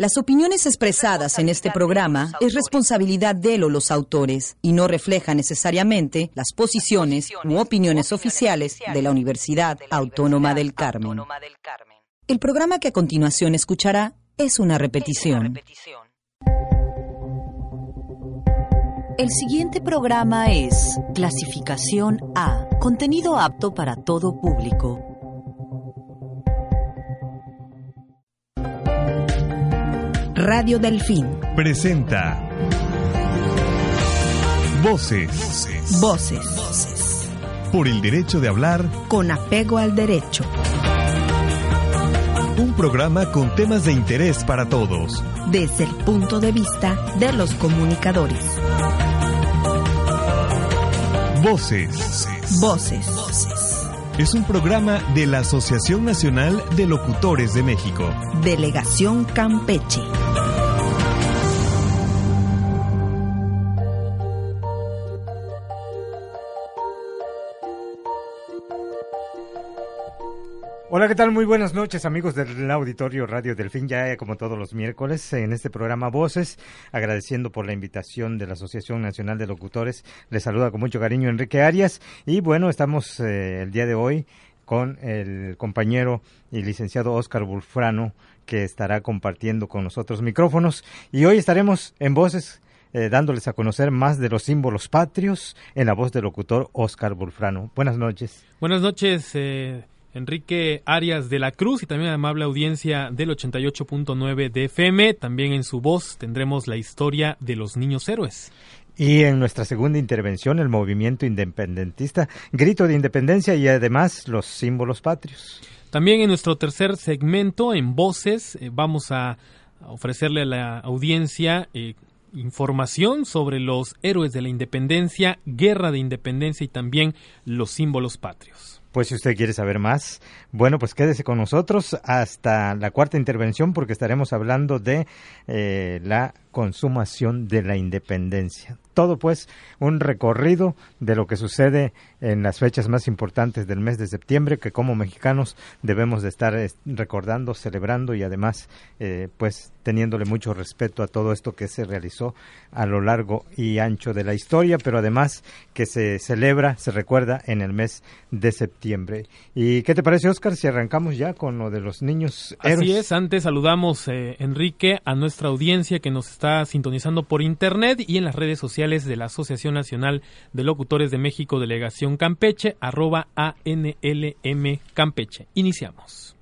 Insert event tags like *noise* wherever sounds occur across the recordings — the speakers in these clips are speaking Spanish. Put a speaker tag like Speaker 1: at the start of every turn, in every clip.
Speaker 1: Las opiniones expresadas en este programa es responsabilidad de o los autores y no refleja necesariamente las posiciones u opiniones oficiales de la Universidad Autónoma del Carmen. El programa que a continuación escuchará es una repetición. El siguiente programa es Clasificación A, contenido apto para todo público. Radio Delfín
Speaker 2: presenta Voces.
Speaker 1: Voces. Voces.
Speaker 2: Por el derecho de hablar
Speaker 1: Con apego al derecho.
Speaker 2: un programa con temas de interés para todos.
Speaker 1: Desde el punto de vista de los comunicadores.
Speaker 2: Voces.
Speaker 1: Voces.
Speaker 2: Es un programa de la Asociación Nacional de Locutores de México.
Speaker 1: Delegación Campeche.
Speaker 3: Hola, ¿qué tal? Muy buenas noches, amigos del Auditorio Radio Delfín, ya como todos los miércoles en este programa Voces, agradeciendo por la invitación de la Asociación Nacional de Locutores. Les saluda con mucho cariño Enrique Arias y bueno, estamos eh, el día de hoy con el compañero y licenciado Oscar Bulfrano, que estará compartiendo con nosotros micrófonos y hoy estaremos en Voces eh, dándoles a conocer más de los símbolos patrios en la voz del locutor Oscar Bulfrano. Buenas noches.
Speaker 4: Buenas noches, eh, Enrique Arias de la Cruz y también amable audiencia del 88.9 de FM. También en su voz tendremos la historia de los niños héroes.
Speaker 3: Y en nuestra segunda intervención, el movimiento independentista, grito de independencia y además los símbolos patrios.
Speaker 4: También en nuestro tercer segmento, en voces, eh, vamos a ofrecerle a la audiencia eh, información sobre los héroes de la independencia, guerra de independencia y también los símbolos patrios.
Speaker 3: Pues si usted quiere saber más, bueno, pues quédese con nosotros hasta la cuarta intervención porque estaremos hablando de eh, la consumación de la independencia. Todo pues un recorrido de lo que sucede en las fechas más importantes del mes de septiembre que como mexicanos debemos de estar eh, recordando, celebrando y además eh, pues teniéndole mucho respeto a todo esto que se realizó a lo largo y ancho de la historia, pero además que se celebra, se recuerda en el mes de septiembre. ¿Y qué te parece, Oscar, si arrancamos ya con lo de los niños héroes?
Speaker 4: Así es, antes saludamos, eh, Enrique, a nuestra audiencia que nos está sintonizando por internet y en las redes sociales de la Asociación Nacional de Locutores de México, Delegación Campeche, arroba ANLM Campeche. Iniciamos.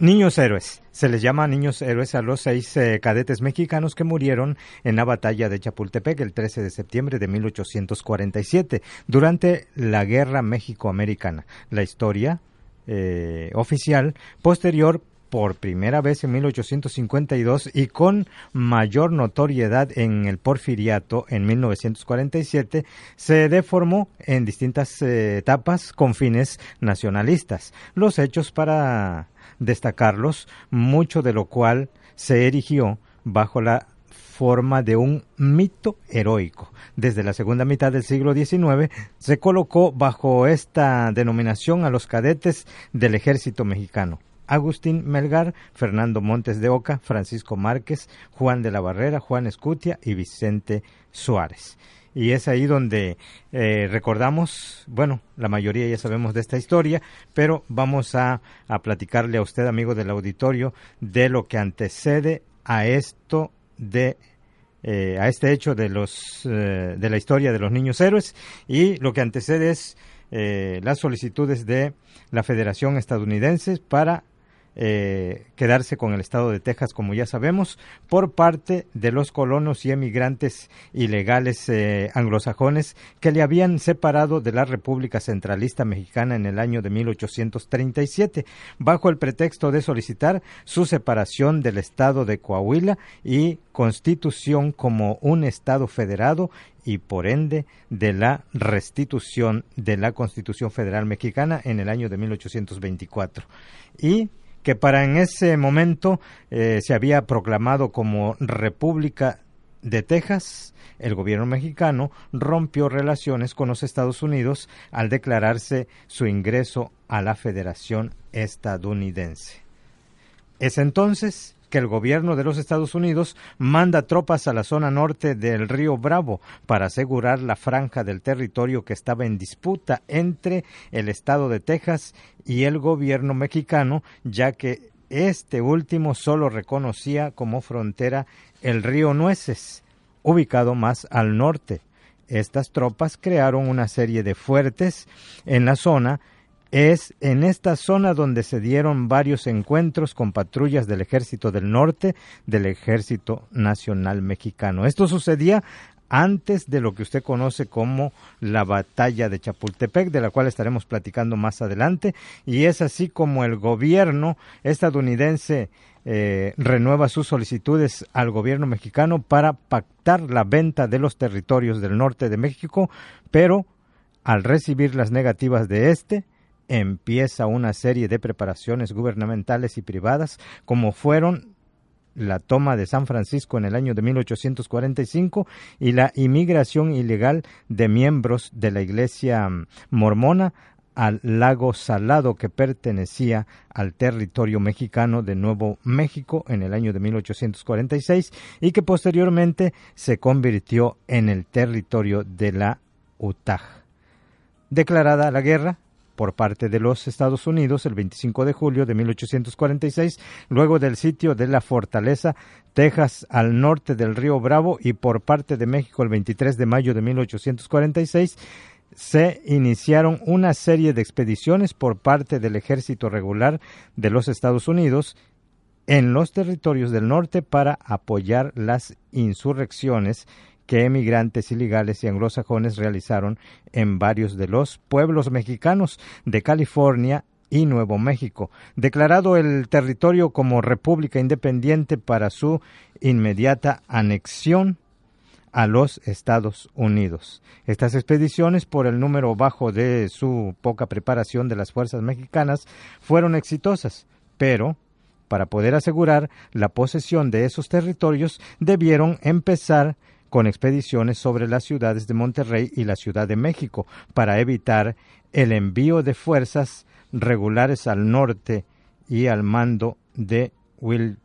Speaker 3: Niños héroes. Se les llama niños héroes a los seis eh, cadetes mexicanos que murieron en la batalla de Chapultepec el 13 de septiembre de 1847 durante la Guerra México-Americana. La historia eh, oficial posterior por primera vez en 1852 y con mayor notoriedad en el porfiriato en 1947, se deformó en distintas eh, etapas con fines nacionalistas. Los hechos para destacarlos, mucho de lo cual se erigió bajo la forma de un mito heroico. Desde la segunda mitad del siglo XIX se colocó bajo esta denominación a los cadetes del ejército mexicano. Agustín Melgar, Fernando Montes de Oca, Francisco Márquez, Juan de la Barrera, Juan Escutia y Vicente Suárez. Y es ahí donde eh, recordamos, bueno, la mayoría ya sabemos de esta historia, pero vamos a, a, platicarle a usted, amigo del auditorio, de lo que antecede a esto de eh, a este hecho de los eh, de la historia de los niños héroes. Y lo que antecede es las solicitudes de la Federación Estadounidense para eh, quedarse con el estado de Texas, como ya sabemos, por parte de los colonos y emigrantes ilegales eh, anglosajones que le habían separado de la República Centralista Mexicana en el año de 1837, bajo el pretexto de solicitar su separación del estado de Coahuila y constitución como un estado federado y por ende de la restitución de la Constitución Federal Mexicana en el año de 1824. Y que para en ese momento eh, se había proclamado como República de Texas, el gobierno mexicano rompió relaciones con los Estados Unidos al declararse su ingreso a la Federación estadounidense. Es entonces que el gobierno de los Estados Unidos manda tropas a la zona norte del río Bravo para asegurar la franja del territorio que estaba en disputa entre el estado de Texas y el gobierno mexicano, ya que este último solo reconocía como frontera el río Nueces, ubicado más al norte. Estas tropas crearon una serie de fuertes en la zona es en esta zona donde se dieron varios encuentros con patrullas del Ejército del Norte, del Ejército Nacional Mexicano. Esto sucedía antes de lo que usted conoce como la batalla de Chapultepec, de la cual estaremos platicando más adelante, y es así como el gobierno estadounidense eh, renueva sus solicitudes al gobierno mexicano para pactar la venta de los territorios del norte de México, pero al recibir las negativas de este, empieza una serie de preparaciones gubernamentales y privadas, como fueron la toma de San Francisco en el año de 1845 y la inmigración ilegal de miembros de la Iglesia mormona al lago Salado que pertenecía al territorio mexicano de Nuevo México en el año de 1846 y que posteriormente se convirtió en el territorio de la Utah. Declarada la guerra, por parte de los Estados Unidos el 25 de julio de 1846, luego del sitio de la fortaleza Texas al norte del río Bravo y por parte de México el 23 de mayo de 1846, se iniciaron una serie de expediciones por parte del ejército regular de los Estados Unidos en los territorios del norte para apoyar las insurrecciones que emigrantes ilegales y anglosajones realizaron en varios de los pueblos mexicanos de California y Nuevo México, declarado el territorio como república independiente para su inmediata anexión a los Estados Unidos. Estas expediciones, por el número bajo de su poca preparación de las fuerzas mexicanas, fueron exitosas, pero para poder asegurar la posesión de esos territorios debieron empezar con expediciones sobre las ciudades de Monterrey y la Ciudad de México para evitar el envío de fuerzas regulares al norte y al mando de Will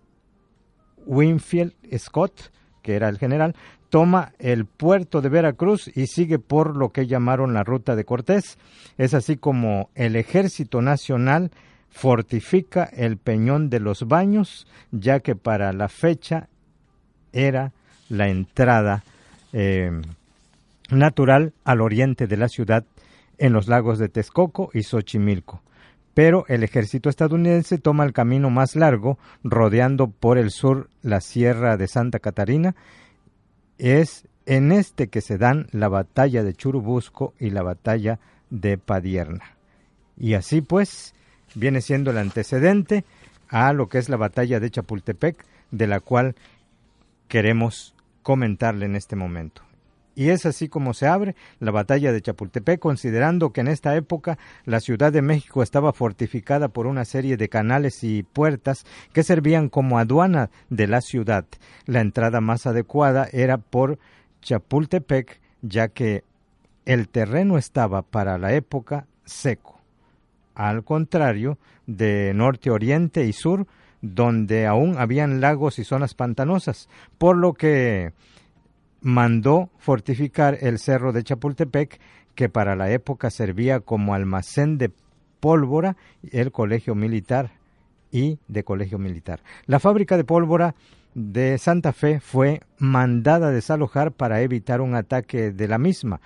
Speaker 3: Winfield Scott, que era el general, toma el puerto de Veracruz y sigue por lo que llamaron la ruta de Cortés. Es así como el Ejército Nacional fortifica el Peñón de los Baños, ya que para la fecha era la entrada eh, natural al oriente de la ciudad en los lagos de Texcoco y Xochimilco. Pero el ejército estadounidense toma el camino más largo, rodeando por el sur la sierra de Santa Catarina. Es en este que se dan la batalla de Churubusco y la batalla de Padierna. Y así pues viene siendo el antecedente a lo que es la batalla de Chapultepec, de la cual queremos comentarle en este momento. Y es así como se abre la batalla de Chapultepec, considerando que en esta época la Ciudad de México estaba fortificada por una serie de canales y puertas que servían como aduana de la ciudad. La entrada más adecuada era por Chapultepec, ya que el terreno estaba para la época seco. Al contrario, de norte, oriente y sur, donde aún habían lagos y zonas pantanosas, por lo que mandó fortificar el cerro de Chapultepec, que para la época servía como almacén de pólvora, el colegio militar y de colegio militar. La fábrica de pólvora de Santa Fe fue mandada desalojar para evitar un ataque de la misma.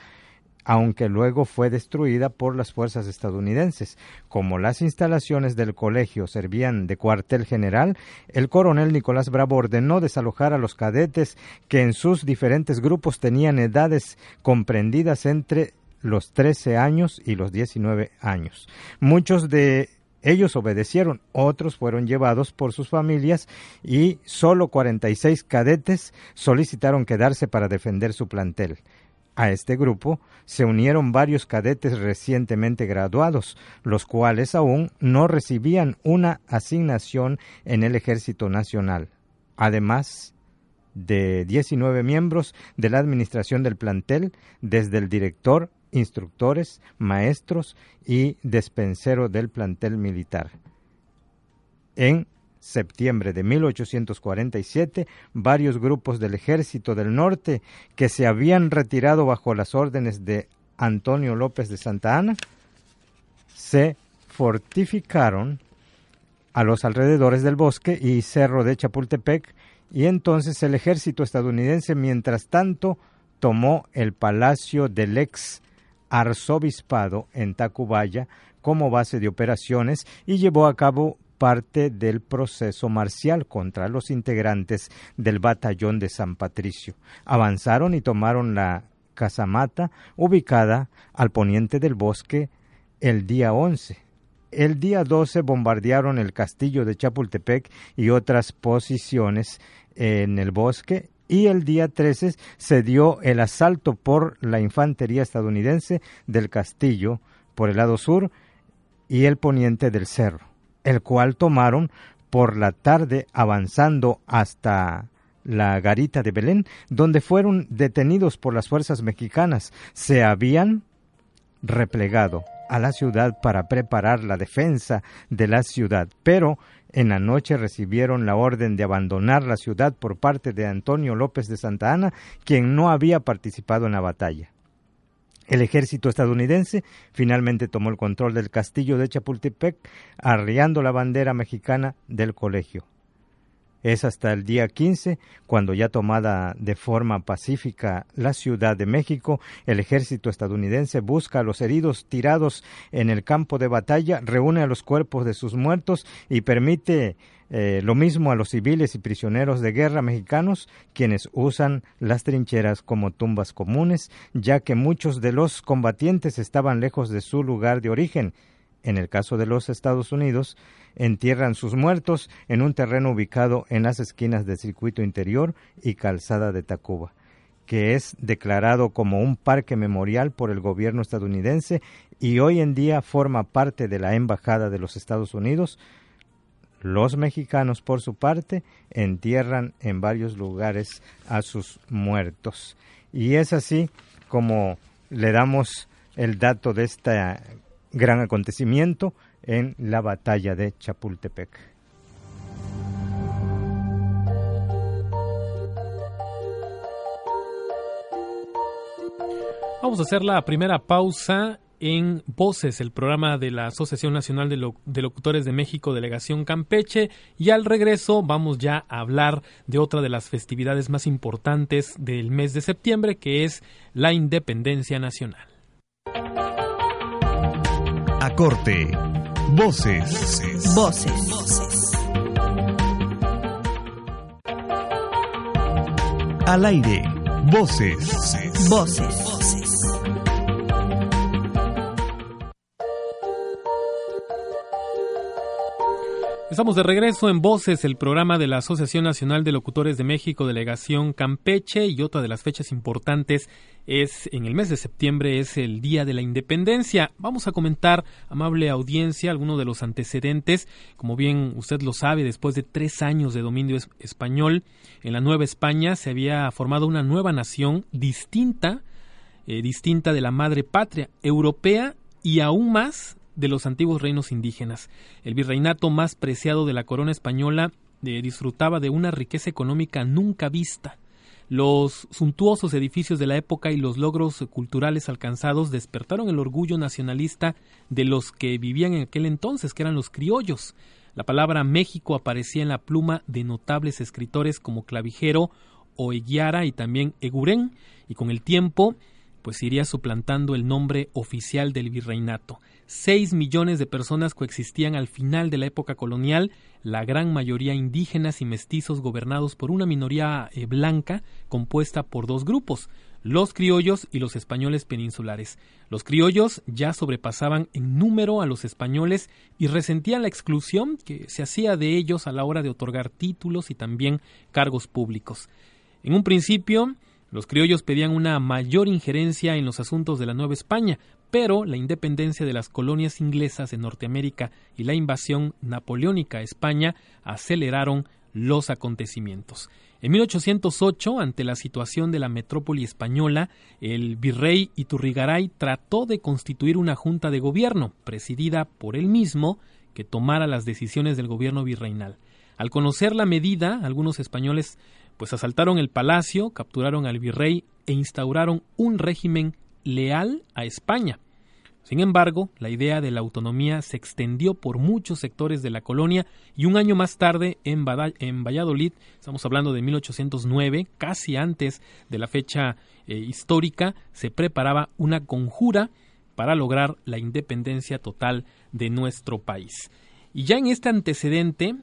Speaker 3: Aunque luego fue destruida por las fuerzas estadounidenses. Como las instalaciones del colegio servían de cuartel general, el coronel Nicolás Bravo ordenó desalojar a los cadetes que en sus diferentes grupos tenían edades comprendidas entre los 13 años y los 19 años. Muchos de ellos obedecieron, otros fueron llevados por sus familias y solo 46 cadetes solicitaron quedarse para defender su plantel. A este grupo se unieron varios cadetes recientemente graduados, los cuales aún no recibían una asignación en el Ejército Nacional. Además de 19 miembros de la administración del plantel, desde el director, instructores, maestros y despensero del plantel militar. En septiembre de 1847, varios grupos del ejército del norte que se habían retirado bajo las órdenes de Antonio López de Santa Ana se fortificaron a los alrededores del bosque y cerro de Chapultepec y entonces el ejército estadounidense mientras tanto tomó el palacio del ex arzobispado en Tacubaya como base de operaciones y llevó a cabo parte del proceso marcial contra los integrantes del batallón de San Patricio. Avanzaron y tomaron la casamata ubicada al poniente del bosque el día 11. El día 12 bombardearon el castillo de Chapultepec y otras posiciones en el bosque y el día 13 se dio el asalto por la infantería estadounidense del castillo por el lado sur y el poniente del cerro el cual tomaron por la tarde avanzando hasta la garita de Belén, donde fueron detenidos por las fuerzas mexicanas. Se habían replegado a la ciudad para preparar la defensa de la ciudad, pero en la noche recibieron la orden de abandonar la ciudad por parte de Antonio López de Santa Ana, quien no había participado en la batalla. El ejército estadounidense finalmente tomó el control del castillo de Chapultepec, arriando la bandera mexicana del colegio. Es hasta el día 15, cuando ya tomada de forma pacífica la Ciudad de México, el ejército estadounidense busca a los heridos tirados en el campo de batalla, reúne a los cuerpos de sus muertos y permite eh, lo mismo a los civiles y prisioneros de guerra mexicanos, quienes usan las trincheras como tumbas comunes, ya que muchos de los combatientes estaban lejos de su lugar de origen. En el caso de los Estados Unidos, entierran sus muertos en un terreno ubicado en las esquinas del circuito interior y calzada de Tacuba que es declarado como un parque memorial por el gobierno estadounidense y hoy en día forma parte de la Embajada de los Estados Unidos. Los mexicanos, por su parte, entierran en varios lugares a sus muertos. Y es así como le damos el dato de este gran acontecimiento en la batalla de Chapultepec.
Speaker 4: Vamos a hacer la primera pausa en Voces, el programa de la Asociación Nacional de, Locutores de México, Delegación Campeche, y al regreso vamos ya a hablar de otra de las festividades más importantes del mes de septiembre, que es la Independencia Nacional.
Speaker 2: A corte Voces.
Speaker 1: Voces. Voces.
Speaker 2: Al aire. Voces.
Speaker 1: Voces.
Speaker 4: Estamos de regreso en Voces, el programa de la Asociación Nacional de Locutores de México, Delegación Campeche, y otra de las fechas importantes es en el mes de septiembre, es el Día de la Independencia. Vamos a comentar, amable audiencia, algunos de los antecedentes. Como bien usted lo sabe, después de tres años de dominio español, en la Nueva España se había formado una nueva nación distinta, eh, distinta de la madre patria, europea y aún más de los antiguos reinos indígenas. El virreinato más preciado de la corona española eh, disfrutaba de una riqueza económica nunca vista. Los suntuosos edificios de la época y los logros culturales alcanzados despertaron el orgullo nacionalista de los que vivían en aquel entonces, que eran los criollos. La palabra México aparecía en la pluma de notables escritores como Clavijero o Eguiara y también Eguren, y con el tiempo pues iría suplantando el nombre oficial del virreinato. Seis millones de personas coexistían al final de la época colonial, la gran mayoría indígenas y mestizos gobernados por una minoría eh, blanca compuesta por dos grupos, los criollos y los españoles peninsulares. Los criollos ya sobrepasaban en número a los españoles y resentían la exclusión que se hacía de ellos a la hora de otorgar títulos y también cargos públicos. En un principio, los criollos pedían una mayor injerencia en los asuntos de la Nueva España, pero la independencia de las colonias inglesas en Norteamérica y la invasión napoleónica a España aceleraron los acontecimientos. En 1808, ante la situación de la metrópoli española, el virrey Iturrigaray trató de constituir una junta de gobierno, presidida por él mismo, que tomara las decisiones del gobierno virreinal. Al conocer la medida, algunos españoles pues asaltaron el palacio, capturaron al virrey e instauraron un régimen leal a España. Sin embargo, la idea de la autonomía se extendió por muchos sectores de la colonia y un año más tarde en, Valladolid, estamos hablando de 1809, casi antes de la fecha eh, histórica, se preparaba una conjura para lograr la independencia total de nuestro país. Y ya en este antecedente,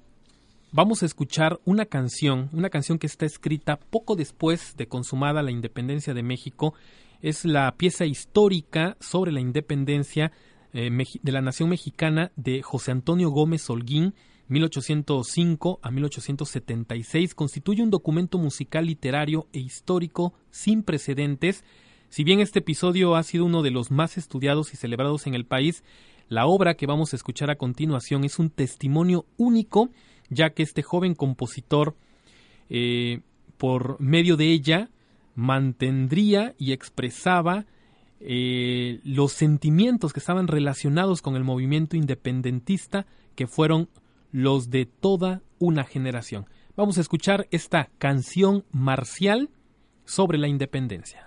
Speaker 4: vamos a escuchar una canción, una canción que está escrita poco después de consumada la independencia de México. Es la pieza histórica sobre la independencia eh, de la nación mexicana de José Antonio Gómez Holguín, 1805 a 1876. Constituye un documento musical, literario e histórico sin precedentes. Si bien este episodio ha sido uno de los más estudiados y celebrados en el país, la obra que vamos a escuchar a continuación es un testimonio único ya que este joven compositor, eh, por medio de ella, mantendría y expresaba eh, los sentimientos que estaban relacionados con el movimiento independentista, que fueron los de toda una generación. Vamos a escuchar esta canción marcial sobre la independencia.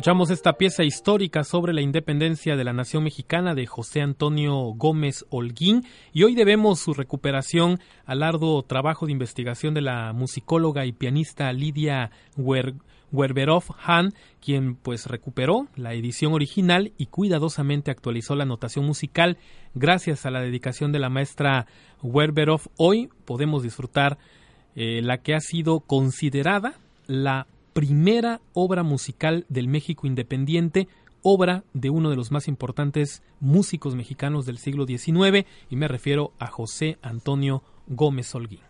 Speaker 4: Escuchamos esta pieza histórica sobre la independencia de la nación mexicana de José Antonio Gómez Holguín y hoy debemos su recuperación al arduo trabajo de investigación de la musicóloga y pianista Lidia Werberov Han, quien pues recuperó la edición original y cuidadosamente actualizó la notación musical. Gracias a la dedicación de la maestra Werberov, hoy podemos disfrutar eh, la que ha sido considerada la primera obra musical del México independiente, obra de uno de los más importantes músicos mexicanos del siglo XIX, y me refiero a José Antonio Gómez Holguín.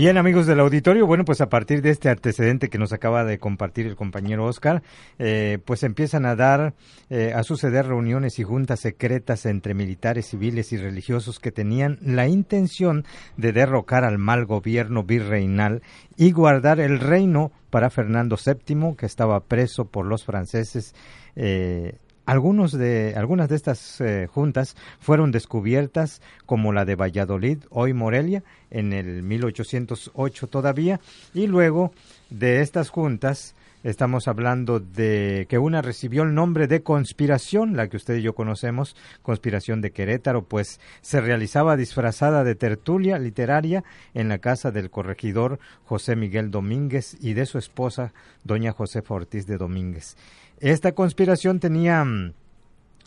Speaker 3: Bien, amigos del auditorio, bueno, pues a partir de este antecedente que nos acaba de compartir el compañero Oscar, eh, pues empiezan a dar, eh, a suceder reuniones y juntas secretas entre militares, civiles y religiosos que tenían la intención de derrocar al mal gobierno virreinal y guardar el reino para Fernando VII, que estaba preso por los franceses. Eh, algunos de, algunas de estas eh, juntas fueron descubiertas, como la de Valladolid, hoy Morelia, en el 1808 todavía, y luego de estas juntas estamos hablando de que una recibió el nombre de conspiración, la que usted y yo conocemos, conspiración de Querétaro, pues se realizaba disfrazada de tertulia literaria en la casa del corregidor José Miguel Domínguez y de su esposa, doña Josefa Ortiz de Domínguez. Esta conspiración tenía mm,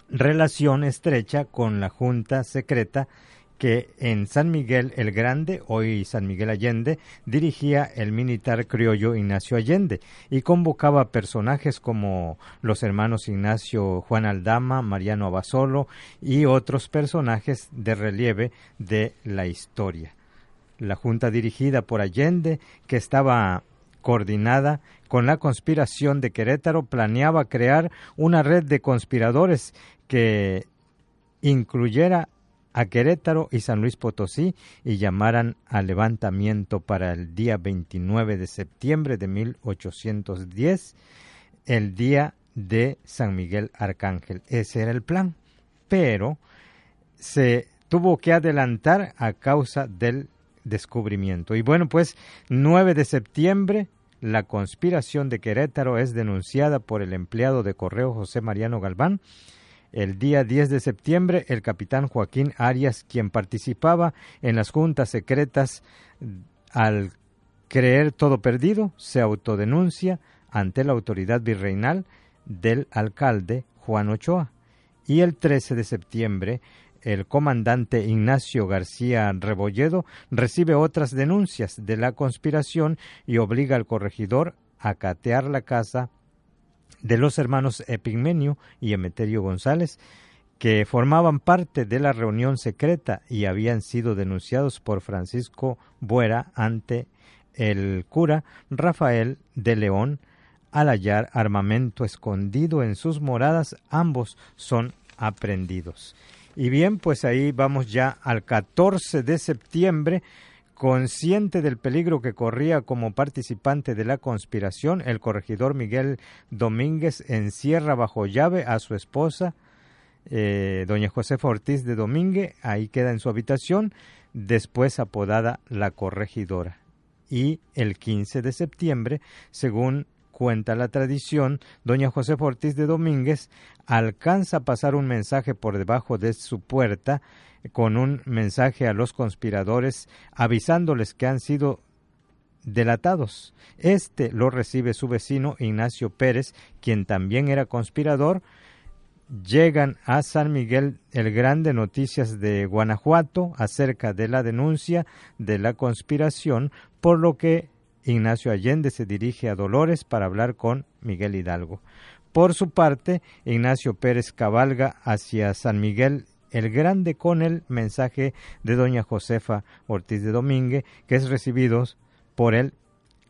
Speaker 3: relación estrecha con la Junta Secreta que en San Miguel el Grande, hoy San Miguel Allende, dirigía el militar criollo Ignacio Allende y convocaba personajes como los hermanos Ignacio Juan Aldama, Mariano Abasolo y otros personajes de relieve de la historia. La junta dirigida por Allende, que estaba coordinada con la conspiración de Querétaro, planeaba crear una red de conspiradores que incluyera a Querétaro y San Luis Potosí y llamaran al levantamiento para el día 29 de septiembre de 1810, el día de San Miguel Arcángel. Ese era el plan, pero se tuvo que adelantar a causa del descubrimiento. Y bueno, pues 9 de septiembre, la conspiración de Querétaro es denunciada por el empleado de correo José Mariano Galván. El día 10 de septiembre, el capitán Joaquín Arias, quien participaba en las juntas secretas, al creer todo perdido, se autodenuncia ante la autoridad virreinal del alcalde Juan Ochoa. Y el 13 de septiembre, el comandante Ignacio García Rebolledo recibe otras denuncias de la conspiración y obliga al corregidor a catear la casa de los hermanos Epigmenio y Emeterio González, que formaban parte de la reunión secreta y habían sido denunciados por Francisco Buera ante el cura Rafael de León al hallar armamento escondido en sus moradas, ambos son aprendidos. Y bien, pues ahí vamos ya al 14 de septiembre. Consciente del peligro que corría como participante de la conspiración, el corregidor Miguel Domínguez encierra bajo llave a su esposa, eh, doña Josefa Ortiz de Domínguez, ahí queda en su habitación, después apodada la corregidora. Y el 15 de septiembre, según cuenta la tradición, doña José Ortiz de Domínguez alcanza a pasar un mensaje por debajo de su puerta con un mensaje a los conspiradores avisándoles que han sido delatados. Este lo recibe su vecino Ignacio Pérez, quien también era conspirador. Llegan a San Miguel el Grande noticias de Guanajuato acerca de la denuncia de la conspiración, por lo que Ignacio Allende se dirige a Dolores para hablar con Miguel Hidalgo. Por su parte, Ignacio Pérez cabalga hacia San Miguel el Grande con el mensaje de doña Josefa Ortiz de Domínguez, que es recibido por el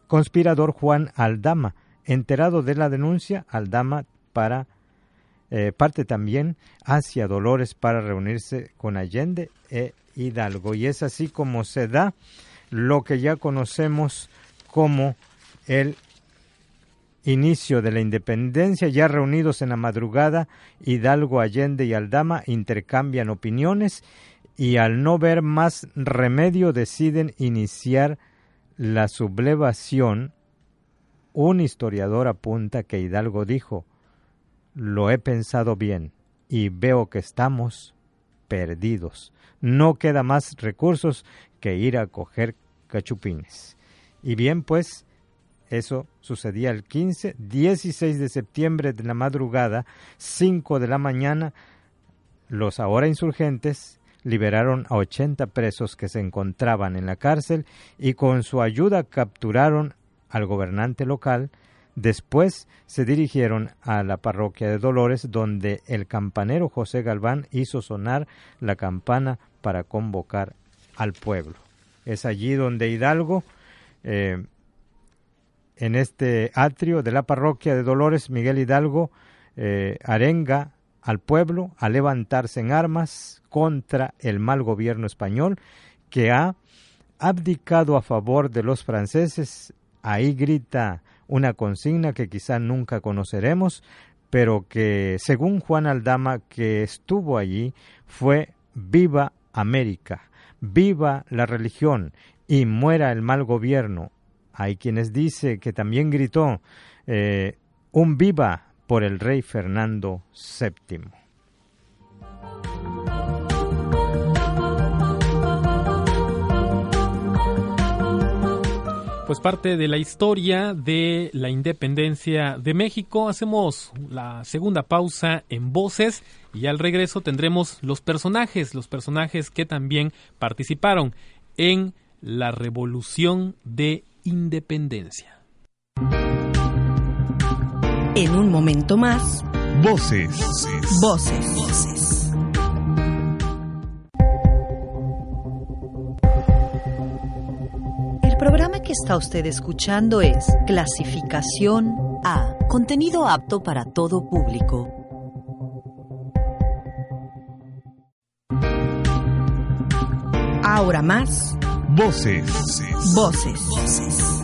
Speaker 3: conspirador Juan Aldama. Enterado de la denuncia, Aldama para eh, parte también hacia Dolores para reunirse con Allende e Hidalgo. Y es así como se da lo que ya conocemos como el inicio de la independencia, ya reunidos en la madrugada, Hidalgo, Allende y Aldama intercambian opiniones y al no ver más remedio deciden iniciar la sublevación. Un historiador apunta que Hidalgo dijo, lo he pensado bien y veo que estamos perdidos. No queda más recursos que ir a coger cachupines. Y bien, pues, eso sucedía el 15, 16 de septiembre de la madrugada, 5 de la mañana, los ahora insurgentes liberaron a 80 presos que se encontraban en la cárcel y con su ayuda capturaron al gobernante local. Después se dirigieron a la parroquia de Dolores, donde el campanero José Galván hizo sonar la campana para convocar al pueblo. Es allí donde Hidalgo eh, en este atrio de la parroquia de Dolores, Miguel Hidalgo eh, arenga al pueblo a levantarse en armas contra el mal gobierno español que ha abdicado a favor de los franceses. Ahí grita una consigna que quizá nunca conoceremos, pero que según Juan Aldama, que estuvo allí, fue viva América, viva la religión y muera el mal gobierno, hay quienes dicen que también gritó eh, un viva por el rey Fernando VII.
Speaker 4: Pues parte de la historia de la independencia de México. Hacemos la segunda pausa en voces y al regreso tendremos los personajes, los personajes que también participaron en la revolución de independencia.
Speaker 1: En un momento más,
Speaker 2: Voces.
Speaker 1: voces. voces. El programa que está usted escuchando es Clasificación A, contenido apto para todo público. Ahora más,
Speaker 2: Voces.
Speaker 1: voces.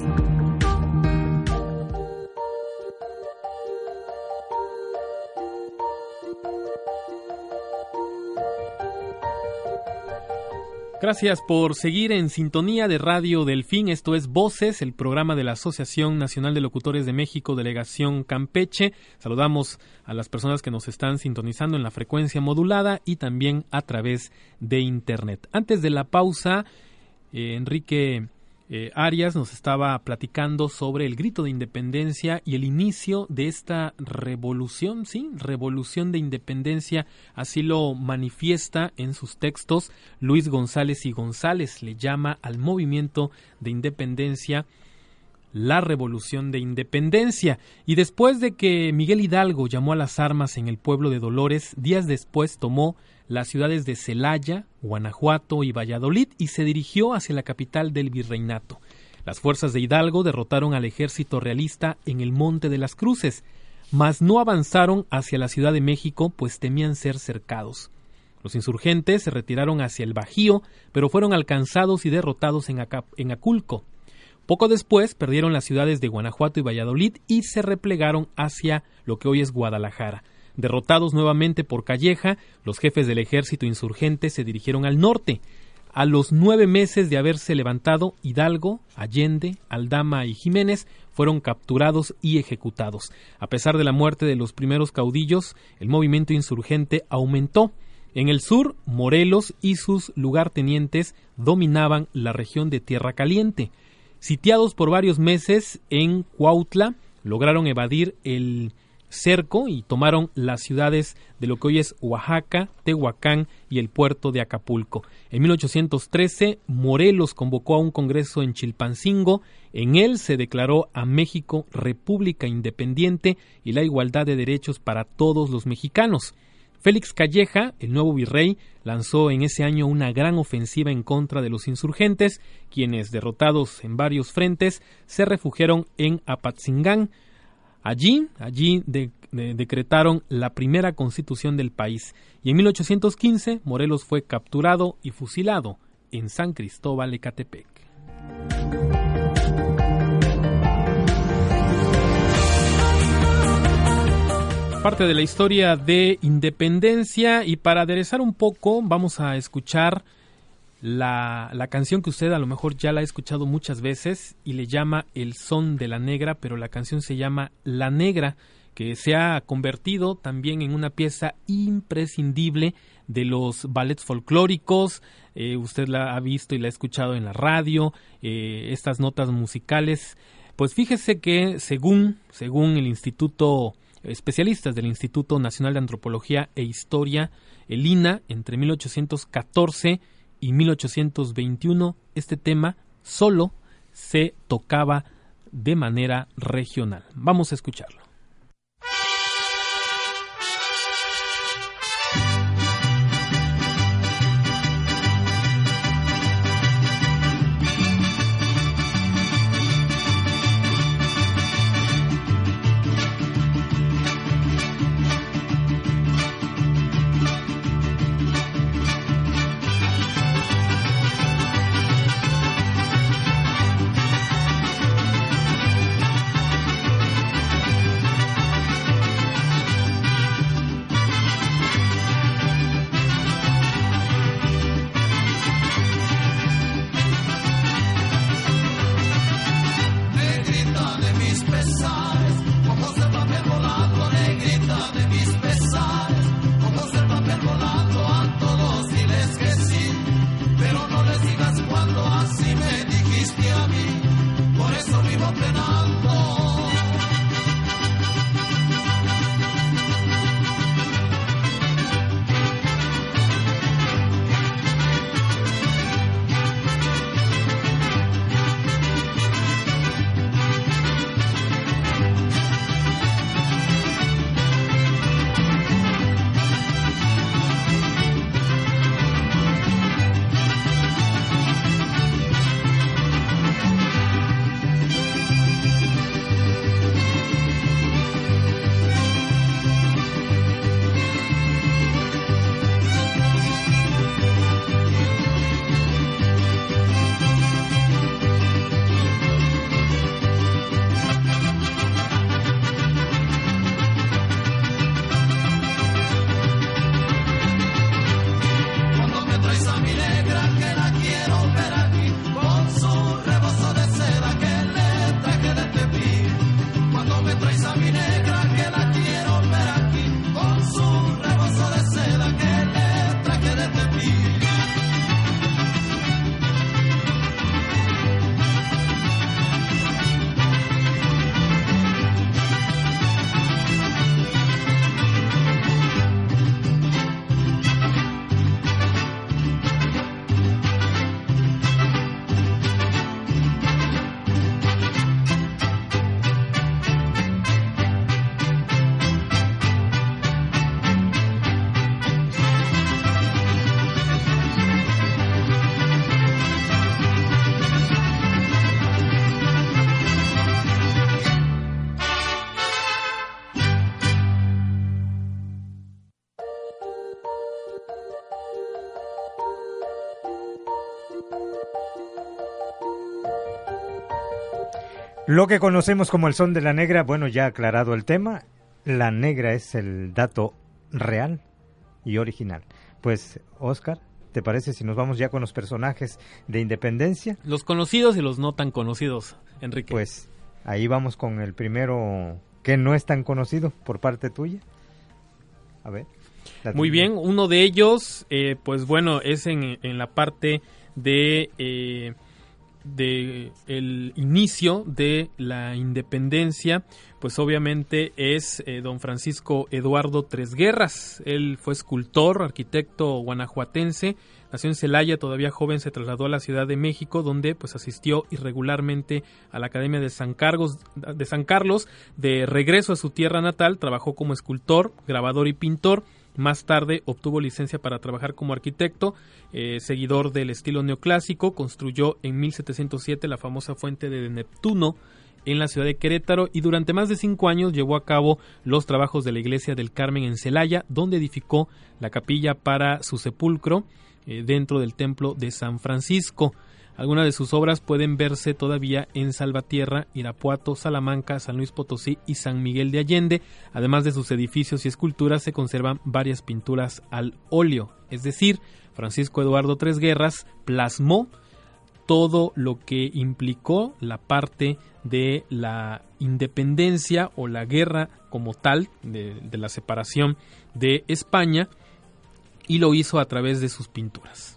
Speaker 4: Gracias por seguir en sintonía de Radio Delfín. Esto es Voces, el programa de la Asociación Nacional de Locutores de México, Delegación Campeche. Saludamos a las personas que nos están sintonizando en la frecuencia modulada y también a través de Internet. Antes de la pausa, eh, Enrique eh, Arias nos estaba platicando sobre el grito de independencia y el inicio de esta revolución, sí, revolución de independencia, así lo manifiesta en sus textos Luis González y González, le llama al movimiento de independencia la revolución de independencia. Y después de que Miguel Hidalgo llamó a las armas en el pueblo de Dolores, días después tomó las ciudades de Celaya, Guanajuato y Valladolid y se dirigió hacia la capital del virreinato. Las fuerzas de Hidalgo derrotaron al ejército realista en el Monte de las Cruces, mas no avanzaron hacia la Ciudad de México pues temían ser cercados. Los insurgentes se retiraron hacia el Bajío, pero fueron alcanzados y derrotados en, Aculco. Poco después perdieron las ciudades de Guanajuato y Valladolid y se replegaron hacia lo que hoy es Guadalajara. Derrotados nuevamente por Calleja, los jefes del ejército insurgente se dirigieron al norte. A los nueve meses de haberse levantado, Hidalgo, Allende, Aldama y Jiménez fueron capturados y ejecutados. A pesar de la muerte de los primeros caudillos, el movimiento insurgente aumentó. En el sur, Morelos y sus lugartenientes dominaban la región de Tierra Caliente. Sitiados por varios meses en Cuautla, lograron evadir el cerco y tomaron las ciudades de lo que hoy es Oaxaca, Tehuacán y el puerto de Acapulco. En 1813, Morelos convocó a un congreso en Chilpancingo. En él se declaró a México república independiente y la igualdad de derechos para todos los mexicanos. Félix Calleja, el nuevo virrey, lanzó en ese año una gran ofensiva en contra de los insurgentes, quienes, derrotados en varios frentes, se refugiaron en Apatzingán. Allí, allí decretaron la primera constitución del país y en 1815 Morelos fue capturado y fusilado en San Cristóbal Ecatepec. Parte de la historia de independencia y para aderezar un poco vamos a escuchar la, la, canción que usted a lo mejor ya la ha escuchado muchas veces y le llama El Son de la Negra, pero la canción se llama La Negra que se ha convertido también en una pieza imprescindible de los ballets folclóricos. Eh, usted la ha visto y la ha escuchado en la radio, eh, estas notas musicales. Pues fíjese que según, según el Instituto, especialistas del Instituto Nacional de Antropología e Historia, el INA, entre 1814 y 1821, este tema solo se tocaba de manera regional. Vamos a escucharlo.
Speaker 3: Lo que conocemos como el son de la negra, bueno, ya aclarado el tema, la negra es el dato real y original. Pues, Oscar, ¿te parece si nos vamos ya con los personajes de Independencia?
Speaker 4: Los conocidos y los no tan conocidos, Enrique.
Speaker 3: Pues ahí vamos con el primero que no es tan conocido por parte tuya. A ver.
Speaker 4: Muy bien, uno de ellos, eh, pues bueno, es en, en la parte de... Eh, de el inicio de la independencia, pues obviamente es eh, don Francisco Eduardo Tres Guerras. Él fue escultor, arquitecto guanajuatense, nació en Celaya, todavía joven se trasladó a la Ciudad de México, donde pues asistió irregularmente a la Academia de San, de San Carlos. De regreso a su tierra natal, trabajó como escultor, grabador y pintor Más tarde obtuvo licencia para trabajar como arquitecto, eh, seguidor del estilo neoclásico, construyó en 1707 la famosa fuente de Neptuno en la ciudad de Querétaro y durante más de cinco años llevó a cabo los trabajos de la iglesia del Carmen en Celaya, donde edificó la capilla para su sepulcro eh, dentro del templo de San Francisco. Algunas de sus obras pueden verse todavía en Salvatierra, Irapuato, Salamanca, San Luis Potosí y San Miguel de Allende. Además de sus edificios y esculturas, se conservan varias pinturas al óleo. Es decir, Francisco Eduardo Tres Guerras plasmó todo lo que implicó la parte de la independencia o la guerra como tal, de, de la separación de España, y lo hizo a través de sus pinturas.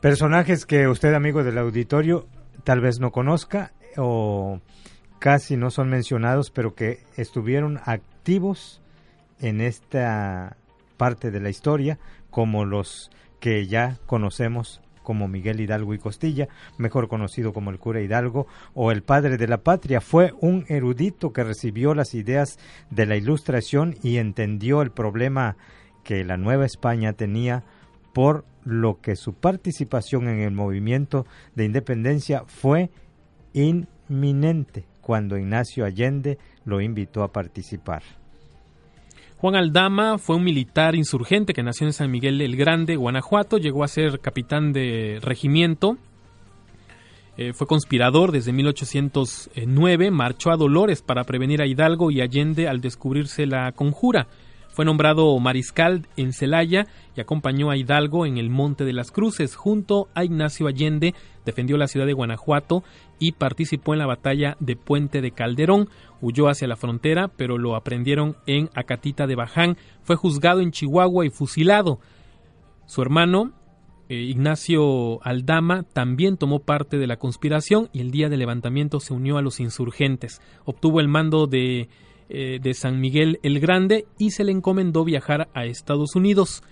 Speaker 3: Personajes que usted, amigo del auditorio, tal vez no conozca o casi no son mencionados, pero que estuvieron activos en esta parte de la historia, como los que ya conocemos como Miguel Hidalgo y Costilla, mejor conocido como el cura Hidalgo, o el padre de la patria. Fue un erudito que recibió las ideas de la ilustración y entendió el problema que la Nueva España tenía por lo que su participación en el movimiento de independencia fue inminente cuando Ignacio Allende lo invitó a participar.
Speaker 4: Juan Aldama fue un militar insurgente que nació en San Miguel el Grande, Guanajuato, llegó a ser capitán de regimiento, eh, fue conspirador desde 1809, marchó a Dolores para prevenir a Hidalgo y Allende al descubrirse la conjura. Fue nombrado mariscal en Celaya y acompañó a Hidalgo en el Monte de las Cruces. Junto a Ignacio Allende defendió la ciudad de Guanajuato y participó en la batalla de Puente de Calderón. Huyó hacia la frontera, pero lo aprendieron en Acatita de Baján. Fue juzgado en Chihuahua y fusilado. Su hermano, eh, Ignacio Aldama, también tomó parte de la conspiración y el día del levantamiento se unió a los insurgentes. Obtuvo el mando de eh, de San Miguel el Grande y se le encomendó viajar a Estados Unidos.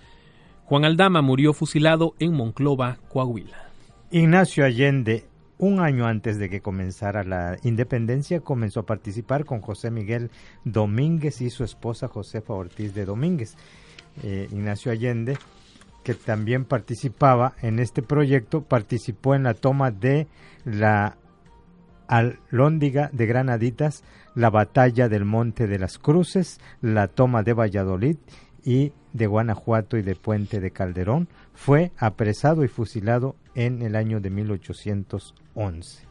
Speaker 4: Juan Aldama murió fusilado en Monclova, Coahuila.
Speaker 3: Ignacio Allende, un año antes de que comenzara la independencia, comenzó a participar con José Miguel Domínguez y su esposa Josefa Ortiz de Domínguez. Eh, Ignacio Allende, que también participaba en este proyecto, participó en la toma de la Alóndiga de Granaditas, la batalla del Monte de las Cruces, la toma de Valladolid y de Guanajuato y de Puente de Calderón, fue apresado y fusilado en el año de 1811.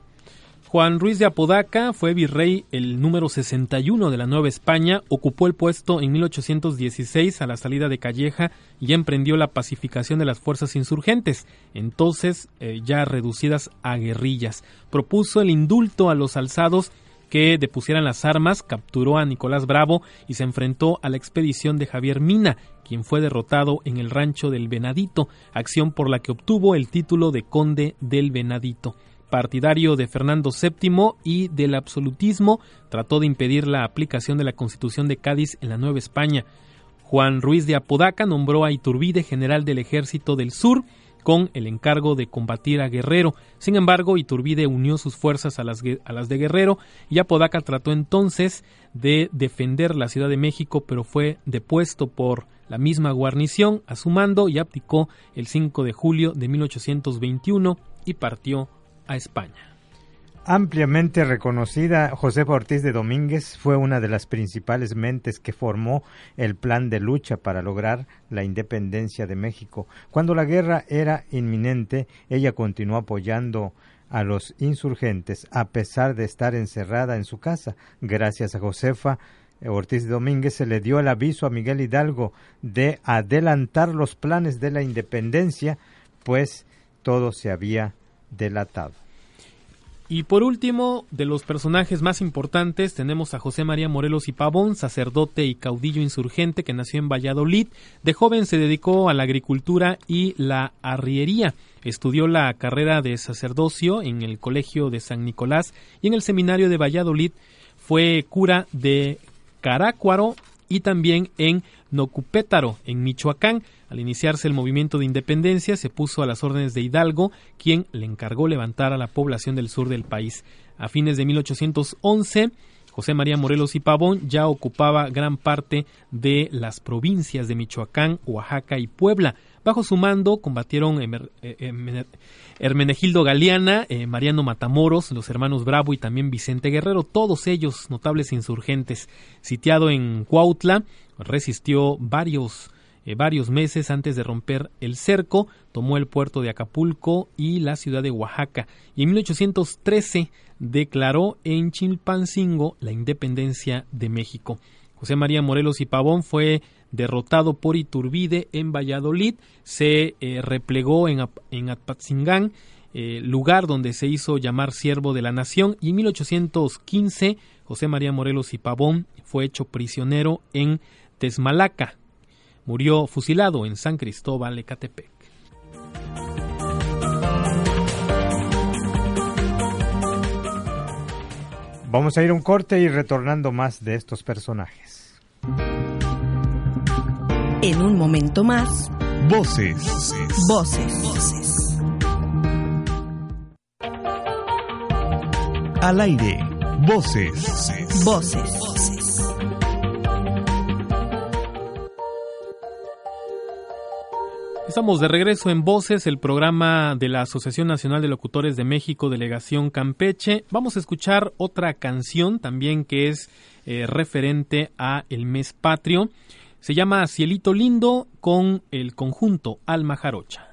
Speaker 4: Juan Ruiz de Apodaca fue virrey el número 61 de la Nueva España, ocupó el puesto en 1816 a la salida de Calleja y emprendió la pacificación de las fuerzas insurgentes, entonces eh, ya reducidas a guerrillas. Propuso el indulto a los alzados que depusieran las armas, capturó a Nicolás Bravo y se enfrentó a la expedición de Javier Mina, quien fue derrotado en el rancho del Venadito, acción por la que obtuvo el título de conde del Venadito partidario de Fernando VII y del absolutismo, trató de impedir la aplicación de la Constitución de Cádiz en la Nueva España. Juan Ruiz de Apodaca nombró a Iturbide general del Ejército del Sur con el encargo de combatir a Guerrero. Sin embargo, Iturbide unió sus fuerzas a las, de Guerrero y Apodaca trató entonces de defender la Ciudad de México, pero fue depuesto por la misma guarnición a su mando y abdicó el 5 de julio de 1821 y partió a España.
Speaker 3: Ampliamente reconocida, Josefa Ortiz de Domínguez fue una de las principales mentes que formó el plan de lucha para lograr la independencia de México. Cuando la guerra era inminente, ella continuó apoyando a los insurgentes a pesar de estar encerrada en su casa. Gracias a Josefa Ortiz de Domínguez se le dio el aviso a Miguel Hidalgo de adelantar los planes de la independencia, pues todo se había delatado.
Speaker 4: Y por último, de los personajes más importantes, tenemos a José María Morelos y Pavón, sacerdote y caudillo insurgente que nació en Valladolid. De joven se dedicó a la agricultura y la arriería. Estudió la carrera de sacerdocio en el Colegio de San Nicolás y en el Seminario de Valladolid. Fue cura de Carácuaro y también en Nocupétaro, en Michoacán. Al iniciarse el movimiento de independencia, se puso a las órdenes de Hidalgo, quien le encargó levantar a la población del sur del país. A fines de 1811,
Speaker 5: José María Morelos y Pavón ya ocupaba gran parte de las provincias de Michoacán, Oaxaca y Puebla. Bajo su mando combatieron eh, Hermenegildo Galeana, eh, Mariano Matamoros, los hermanos Bravo y también Vicente Guerrero, todos ellos notables insurgentes. Sitiado en Cuautla, resistió varios eh, varios meses antes de romper el cerco, tomó el puerto de Acapulco y la ciudad de Oaxaca y en 1813 declaró en Chilpancingo la independencia de México. José María Morelos y Pavón fue derrotado por Iturbide en Valladolid, se eh, replegó en, en eh, lugar donde se hizo llamar siervo de la nación, y en 1815 José María Morelos y Pavón fue hecho prisionero en Tesmalaca, Murió fusilado en San Cristóbal, Ecatepec.
Speaker 3: Vamos a ir a un corte y retornando más de estos personajes.
Speaker 6: En un momento más.
Speaker 2: Voces.
Speaker 6: Voces. Voces.
Speaker 2: Al aire. Voces.
Speaker 6: Voces. Voces.
Speaker 5: Estamos de regreso en Voces, el programa de la Asociación Nacional de Locutores de México, Delegación Campeche. Vamos a escuchar otra canción también que es eh, referente a el mes patrio. Se llama Cielito Lindo con el conjunto Alma Jarocha.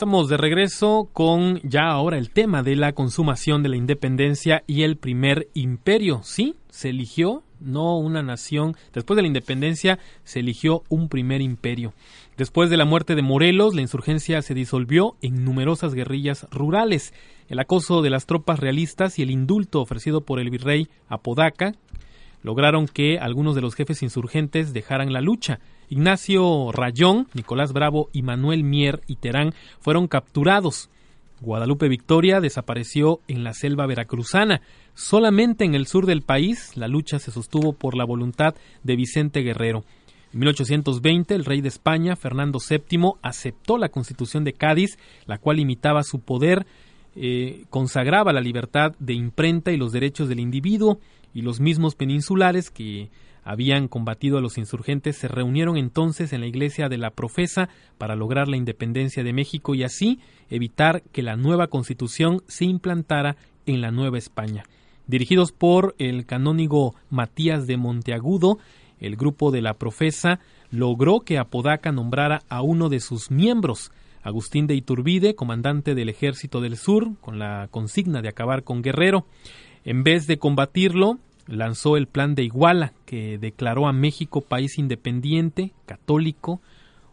Speaker 5: Estamos de regreso con ya ahora el tema de la consumación de la independencia y el primer imperio. Sí, se eligió
Speaker 4: no una nación. Después de la independencia se eligió un primer imperio. Después de la muerte de Morelos, la insurgencia se disolvió en numerosas guerrillas rurales. El acoso de las tropas realistas y el indulto ofrecido por el virrey Apodaca lograron que algunos de los jefes insurgentes dejaran la lucha. Ignacio Rayón, Nicolás Bravo y Manuel Mier y Terán fueron capturados. Guadalupe Victoria desapareció en la selva veracruzana. Solamente en el sur del país la lucha se sostuvo por la voluntad de Vicente Guerrero. En 1820 el rey de España, Fernando VII, aceptó la constitución de Cádiz, la cual limitaba su poder, eh, consagraba la libertad de imprenta y los derechos del individuo, y los mismos peninsulares que habían combatido a los insurgentes se reunieron entonces en la iglesia de la Profesa para lograr la independencia de México y así evitar que la nueva constitución se implantara en la Nueva España. Dirigidos por el canónigo Matías de Monteagudo, el grupo de la Profesa logró que Apodaca nombrara a uno de sus miembros, Agustín de Iturbide, comandante del Ejército del Sur, con la consigna de acabar con Guerrero. En vez de combatirlo, lanzó el Plan de Iguala, que declaró a México país independiente, católico,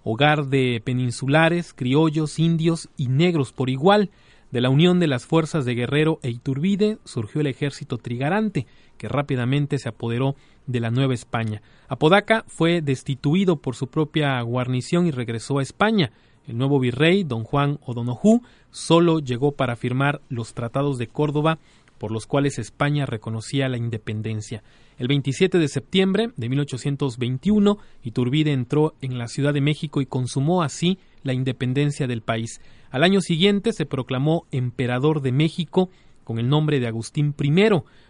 Speaker 4: hogar de peninsulares, criollos, indios y negros por igual. De la unión de las fuerzas de Guerrero e Iturbide surgió el ejército trigarante, que rápidamente se apoderó de la Nueva España. Apodaca fue destituido por su propia guarnición y regresó a España. El nuevo virrey, don Juan O'Donoghue, solo llegó para firmar los tratados de Córdoba por los cuales España reconocía la independencia. El 27 de septiembre de 1821, Iturbide entró en la Ciudad de México y consumó así la independencia del país. Al año siguiente se proclamó emperador de México con el nombre de Agustín I,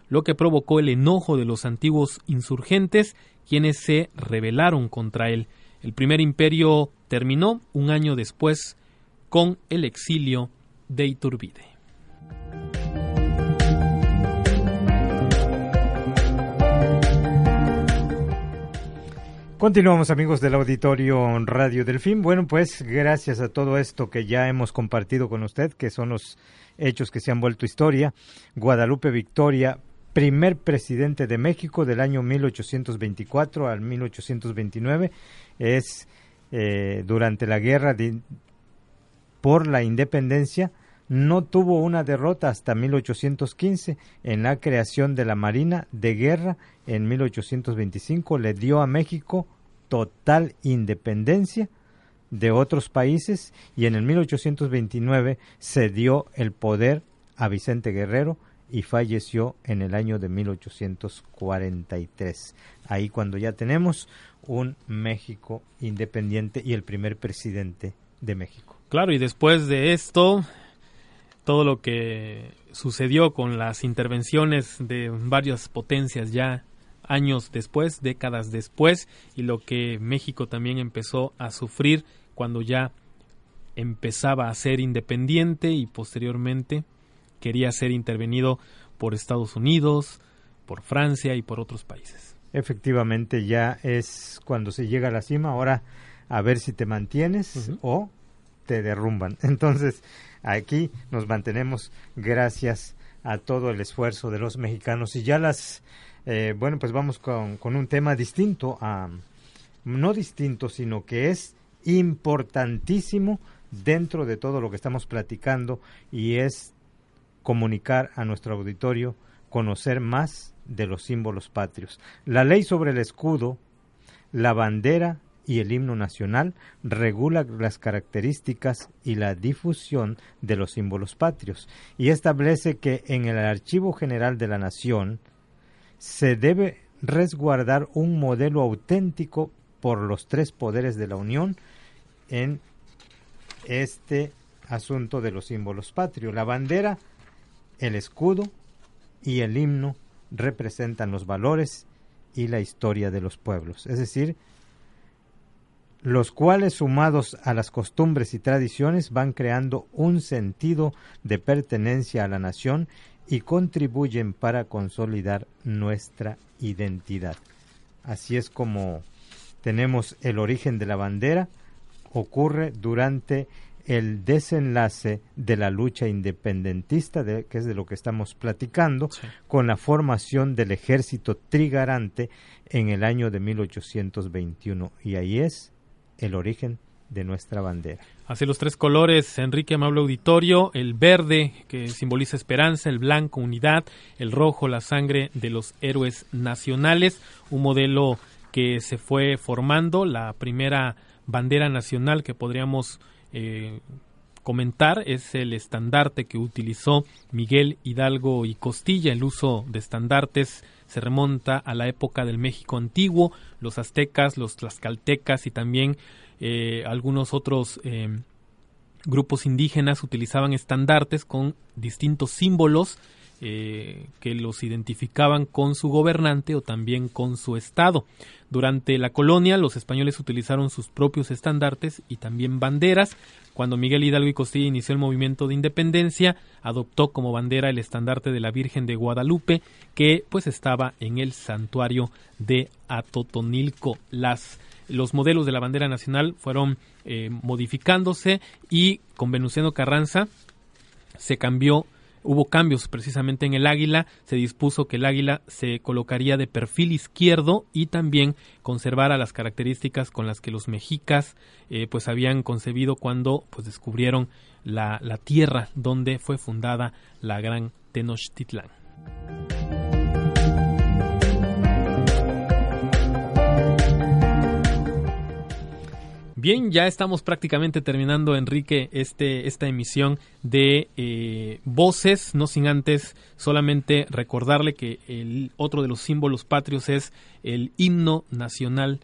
Speaker 4: lo que provocó el enojo de los antiguos insurgentes, quienes se rebelaron contra él. El primer imperio terminó un año después con el exilio de Iturbide.
Speaker 3: Continuamos amigos del auditorio Radio Delfín. Bueno, pues gracias a todo esto que ya hemos compartido con usted, que son los hechos que se han vuelto historia, Guadalupe Victoria, primer presidente de México del año 1824 al 1829, es eh, durante la guerra por la independencia, no tuvo una derrota hasta 1815 en la creación de la Marina de Guerra en 1825 le dio a México total independencia de otros países y en el 1829 se dio el poder a Vicente Guerrero y falleció en el año de 1843. Ahí cuando ya tenemos un México independiente y el primer presidente de México.
Speaker 4: Claro, y después de esto, todo lo que sucedió con las intervenciones de varias potencias ya años después, décadas después, y lo que México también empezó a sufrir cuando ya empezaba a ser independiente y posteriormente quería ser intervenido por Estados Unidos, por Francia y por otros países.
Speaker 3: Efectivamente, ya es cuando se llega a la cima, ahora a ver si te mantienes o te derrumban. *laughs* Entonces, aquí nos mantenemos gracias a todo el esfuerzo de los mexicanos y ya las, eh, bueno, pues vamos con, un tema distinto, a, no distinto, sino que es importantísimo dentro de todo lo que estamos platicando y es comunicar a nuestro auditorio, conocer más de los símbolos patrios. La ley sobre el escudo, la bandera y el himno nacional regula las características y la difusión de los símbolos patrios y establece que en el Archivo General de la Nación se debe resguardar un modelo auténtico por los tres poderes de la Unión en este asunto de los símbolos patrios. La bandera, el escudo y el himno representan los valores y la historia de los pueblos. Es decir, los cuales sumados a las costumbres y tradiciones van creando un sentido de pertenencia a la nación y contribuyen para consolidar nuestra identidad. Así es como tenemos el origen de la bandera, ocurre durante el desenlace de la lucha independentista, de, que es de lo que estamos platicando, con la formación del ejército trigarante en el año de 1821. Y ahí es el origen de nuestra bandera.
Speaker 4: Hace los tres colores, Enrique Amable Auditorio, el verde que simboliza esperanza, el blanco unidad, el rojo la sangre de los héroes nacionales, un modelo que se fue formando, la primera bandera nacional que podríamos eh, comentar es el estandarte que utilizó Miguel Hidalgo y Costilla. El uso de estandartes se remonta a la época del México antiguo, los aztecas, los tlaxcaltecas y también eh, algunos otros eh, grupos indígenas utilizaban estandartes con distintos símbolos eh, que los identificaban con su gobernante o también con su estado. Durante la colonia, los españoles utilizaron sus propios estandartes y también banderas. Cuando Miguel Hidalgo y Costilla inició el movimiento de independencia, adoptó como bandera el estandarte de la Virgen de Guadalupe, que pues estaba en el santuario de Atotonilco. Las los modelos de la bandera nacional fueron eh, modificándose y con Venustiano Carranza se cambió hubo cambios precisamente en el águila, se dispuso que el águila se colocaría de perfil izquierdo y también conservara las características con las que los mexicas eh, pues habían concebido cuando pues descubrieron la, la tierra donde fue fundada la gran Tenochtitlán. Bien, ya estamos prácticamente terminando, Enrique, este, esta emisión de eh, voces, no sin antes solamente recordarle que el otro de los símbolos patrios es el himno nacional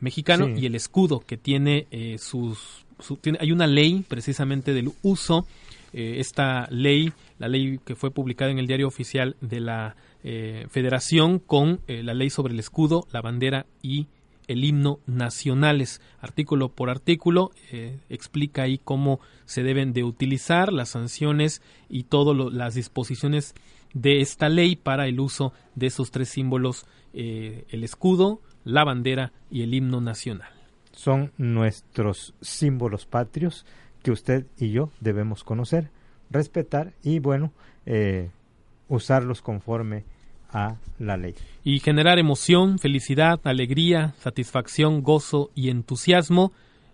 Speaker 4: mexicano y el escudo que tiene eh, sus... tiene, hay una ley precisamente del uso, eh, esta ley, la ley que fue publicada en el diario oficial de la Federación con la ley sobre el escudo, la bandera y el himno nacionales. Artículo por artículo eh, explica ahí cómo se deben de utilizar las sanciones y todas las disposiciones de esta ley para el uso de esos tres símbolos, eh, el escudo, la bandera y el himno nacional.
Speaker 3: Son nuestros símbolos patrios que usted y yo debemos conocer, respetar y, bueno, eh, usarlos conforme a la ley.
Speaker 4: Y generar emoción, felicidad, alegría, satisfacción, gozo y entusiasmo,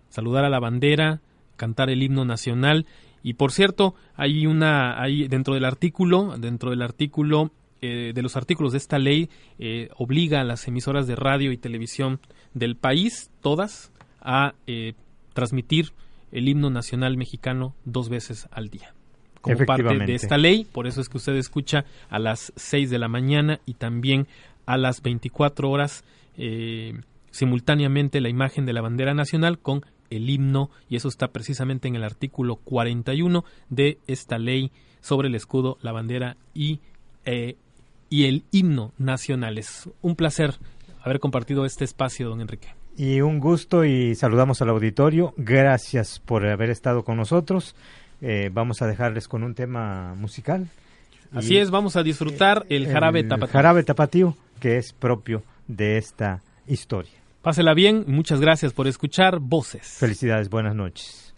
Speaker 4: saludar a la bandera, cantar el himno nacional. Y por cierto, hay una, hay dentro del artículo, dentro del artículo eh, de los artículos de esta ley eh, obliga a las emisoras de radio y televisión del país, todas, a eh, transmitir el himno nacional mexicano dos veces al día como parte de esta ley. Por eso es que usted escucha a las 6 de la mañana y también a las 24 horas eh, simultáneamente la imagen de la bandera nacional con el himno y eso está precisamente en el artículo 41 de esta ley sobre el escudo, la bandera y, eh, y el himno nacional. Es un placer haber compartido este espacio, don Enrique.
Speaker 3: Y un gusto y saludamos al auditorio. Gracias por haber estado con nosotros. Eh, vamos a dejarles con un tema musical.
Speaker 4: Así es, vamos a disfrutar el jarabe tapatío.
Speaker 3: jarabe tapatío, que es propio de esta historia.
Speaker 4: Pásela bien, muchas gracias por escuchar Voces.
Speaker 3: Felicidades, buenas noches.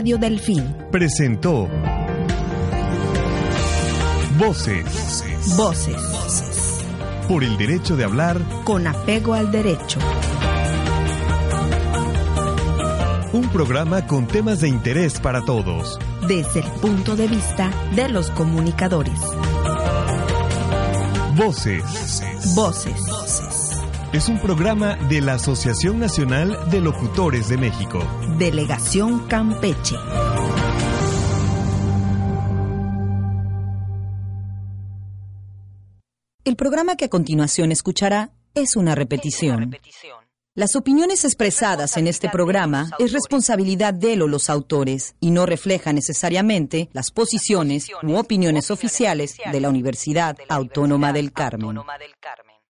Speaker 1: Radio Delfín
Speaker 2: presentó Voces.
Speaker 1: Voces.
Speaker 2: Por el derecho de hablar
Speaker 1: Con apego al derecho.
Speaker 2: un programa con temas de interés para todos.
Speaker 1: Desde el punto de vista de los comunicadores.
Speaker 2: Voces.
Speaker 1: Voces.
Speaker 2: Es un programa de la Asociación Nacional de Locutores de México.
Speaker 1: Delegación Campeche. El programa que a continuación escuchará es una repetición. Las opiniones expresadas en este programa es responsabilidad de o los autores y no refleja necesariamente las posiciones u opiniones oficiales de la Universidad Autónoma del Carmen.